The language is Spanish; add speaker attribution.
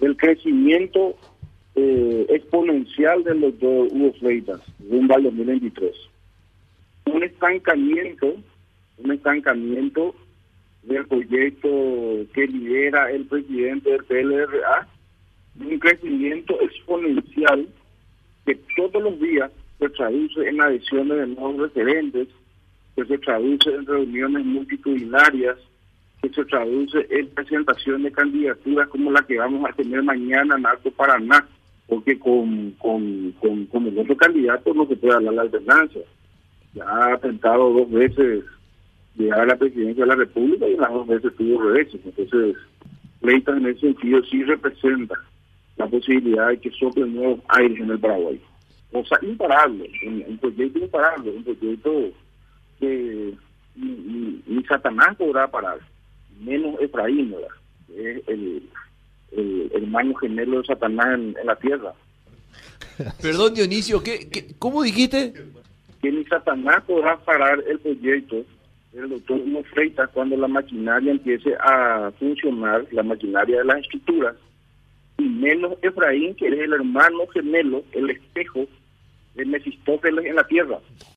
Speaker 1: del crecimiento eh, exponencial de los dos Hugo Freitas rumbo al 2023. Un estancamiento, un estancamiento del proyecto que lidera el presidente del PLRA, un crecimiento exponencial que todos los días se traduce en adhesiones de nuevos referentes, que se traduce en reuniones multitudinarias, que se traduce en presentación de candidaturas como la que vamos a tener mañana en Alto Paraná, porque con, con, con, el otro candidato no se puede hablar la alternancia. Ya ha tentado dos veces llegar a la presidencia de la República y las dos veces tuvo reveses. Entonces, Leita en ese sentido sí representa la posibilidad de que soplen nuevos aires en el Paraguay. O sea, imparable, un, proyecto imparable, un proyecto que ni, Satanás podrá parar, menos Efraín, ¿verdad? Es el, el hermano gemelo de Satanás en, la tierra.
Speaker 2: Perdón, Dionisio, ¿qué, qué, cómo dijiste?
Speaker 1: Que ni Satanás podrá parar el proyecto del doctor Hugo Freitas cuando la maquinaria empiece a funcionar, la maquinaria de las estructuras, y menos Efraín, que es el hermano gemelo, el espejo de Mefistófeles en la tierra.